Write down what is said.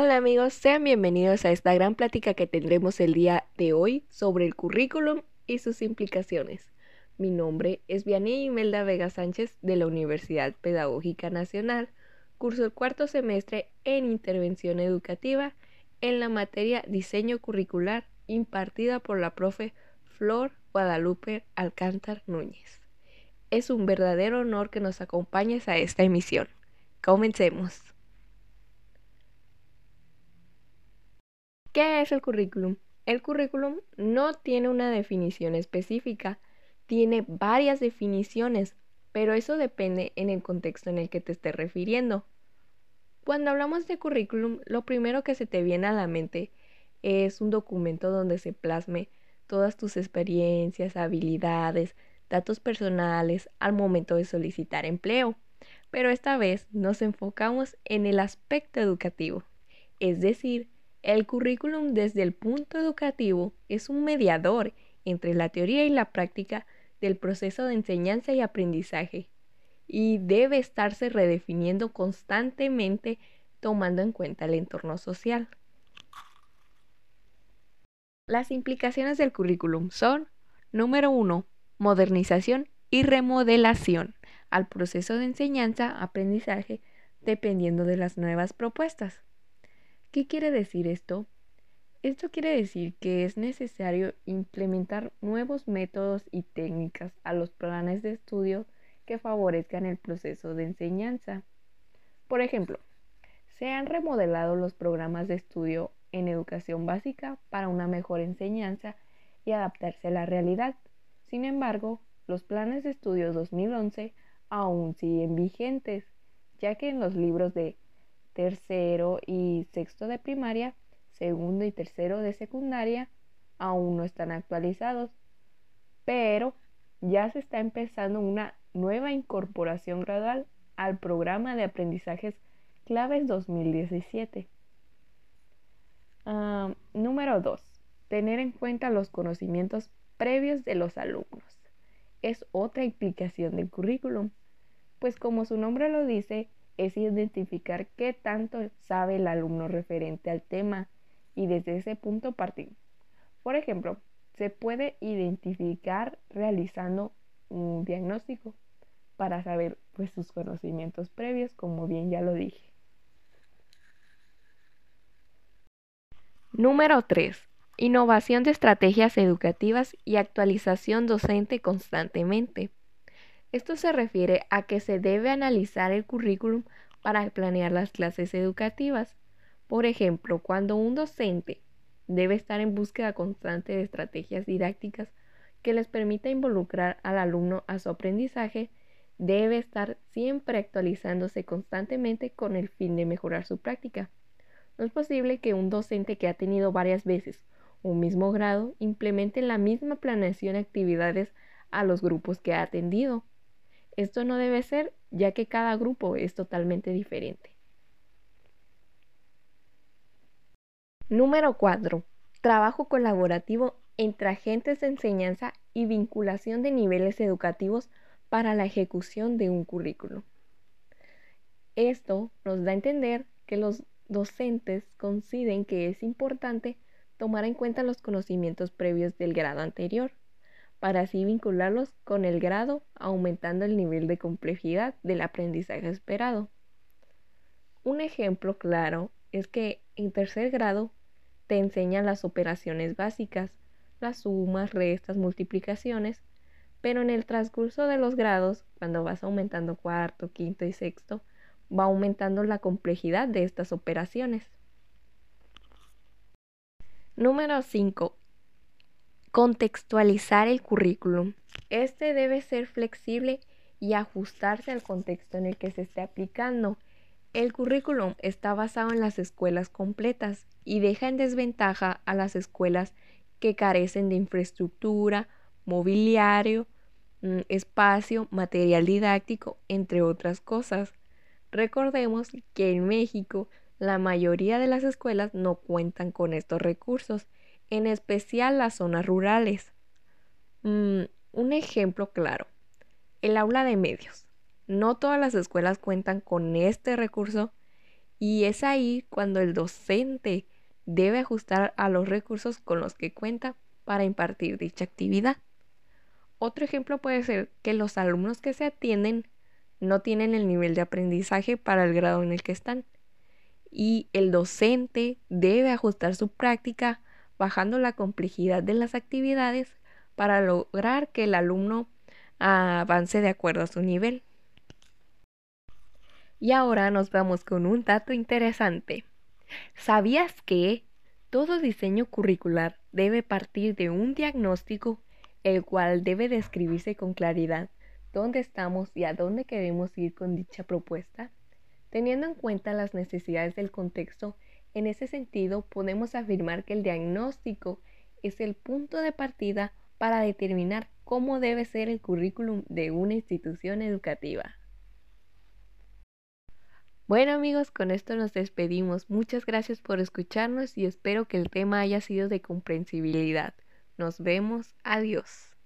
Hola amigos, sean bienvenidos a esta gran plática que tendremos el día de hoy sobre el currículum y sus implicaciones. Mi nombre es Vianney Imelda Vega Sánchez de la Universidad Pedagógica Nacional, curso el cuarto semestre en Intervención Educativa en la materia Diseño Curricular impartida por la profe Flor Guadalupe Alcántar Núñez. Es un verdadero honor que nos acompañes a esta emisión. Comencemos. ¿Qué es el currículum? El currículum no tiene una definición específica, tiene varias definiciones, pero eso depende en el contexto en el que te estés refiriendo. Cuando hablamos de currículum, lo primero que se te viene a la mente es un documento donde se plasme todas tus experiencias, habilidades, datos personales al momento de solicitar empleo. Pero esta vez nos enfocamos en el aspecto educativo, es decir, el currículum desde el punto educativo es un mediador entre la teoría y la práctica del proceso de enseñanza y aprendizaje y debe estarse redefiniendo constantemente tomando en cuenta el entorno social. Las implicaciones del currículum son, número uno, modernización y remodelación al proceso de enseñanza-aprendizaje dependiendo de las nuevas propuestas. ¿Qué quiere decir esto? Esto quiere decir que es necesario implementar nuevos métodos y técnicas a los planes de estudio que favorezcan el proceso de enseñanza. Por ejemplo, se han remodelado los programas de estudio en educación básica para una mejor enseñanza y adaptarse a la realidad. Sin embargo, los planes de estudio 2011 aún siguen vigentes, ya que en los libros de tercero y sexto de primaria, segundo y tercero de secundaria aún no están actualizados, pero ya se está empezando una nueva incorporación gradual al programa de aprendizajes claves 2017. Ah, número 2. Tener en cuenta los conocimientos previos de los alumnos. Es otra implicación del currículum, pues como su nombre lo dice, es identificar qué tanto sabe el alumno referente al tema y desde ese punto partir. Por ejemplo, se puede identificar realizando un diagnóstico para saber pues, sus conocimientos previos, como bien ya lo dije. Número 3. Innovación de estrategias educativas y actualización docente constantemente. Esto se refiere a que se debe analizar el currículum para planear las clases educativas. Por ejemplo, cuando un docente debe estar en búsqueda constante de estrategias didácticas que les permita involucrar al alumno a su aprendizaje, debe estar siempre actualizándose constantemente con el fin de mejorar su práctica. No es posible que un docente que ha tenido varias veces un mismo grado implemente la misma planeación de actividades a los grupos que ha atendido. Esto no debe ser ya que cada grupo es totalmente diferente. Número 4. Trabajo colaborativo entre agentes de enseñanza y vinculación de niveles educativos para la ejecución de un currículo. Esto nos da a entender que los docentes consideren que es importante tomar en cuenta los conocimientos previos del grado anterior para así vincularlos con el grado, aumentando el nivel de complejidad del aprendizaje esperado. Un ejemplo claro es que en tercer grado te enseñan las operaciones básicas, las sumas, restas, multiplicaciones, pero en el transcurso de los grados, cuando vas aumentando cuarto, quinto y sexto, va aumentando la complejidad de estas operaciones. Número 5. Contextualizar el currículum. Este debe ser flexible y ajustarse al contexto en el que se esté aplicando. El currículum está basado en las escuelas completas y deja en desventaja a las escuelas que carecen de infraestructura, mobiliario, mm, espacio, material didáctico, entre otras cosas. Recordemos que en México la mayoría de las escuelas no cuentan con estos recursos en especial las zonas rurales. Mm, un ejemplo claro, el aula de medios. No todas las escuelas cuentan con este recurso Y es ahí cuando el docente debe ajustar a los recursos con los que cuenta para impartir dicha actividad. Otro ejemplo puede ser que los alumnos que se atienden no tienen el nivel de aprendizaje para el grado en el que están y el docente debe ajustar su práctica bajando la complejidad de las actividades para lograr que el alumno avance de acuerdo a su nivel. Y ahora nos vamos con un dato interesante. ¿Sabías que todo diseño curricular debe partir de un diagnóstico, el cual debe describirse con claridad dónde estamos y a dónde queremos ir con dicha propuesta? Teniendo en cuenta las necesidades del contexto, en ese sentido podemos afirmar que el diagnóstico es el punto de partida para determinar cómo debe ser el currículum de una institución educativa. Bueno amigos, con esto nos despedimos. Muchas gracias por escucharnos y espero que el tema haya sido de comprensibilidad. Nos vemos. Adiós.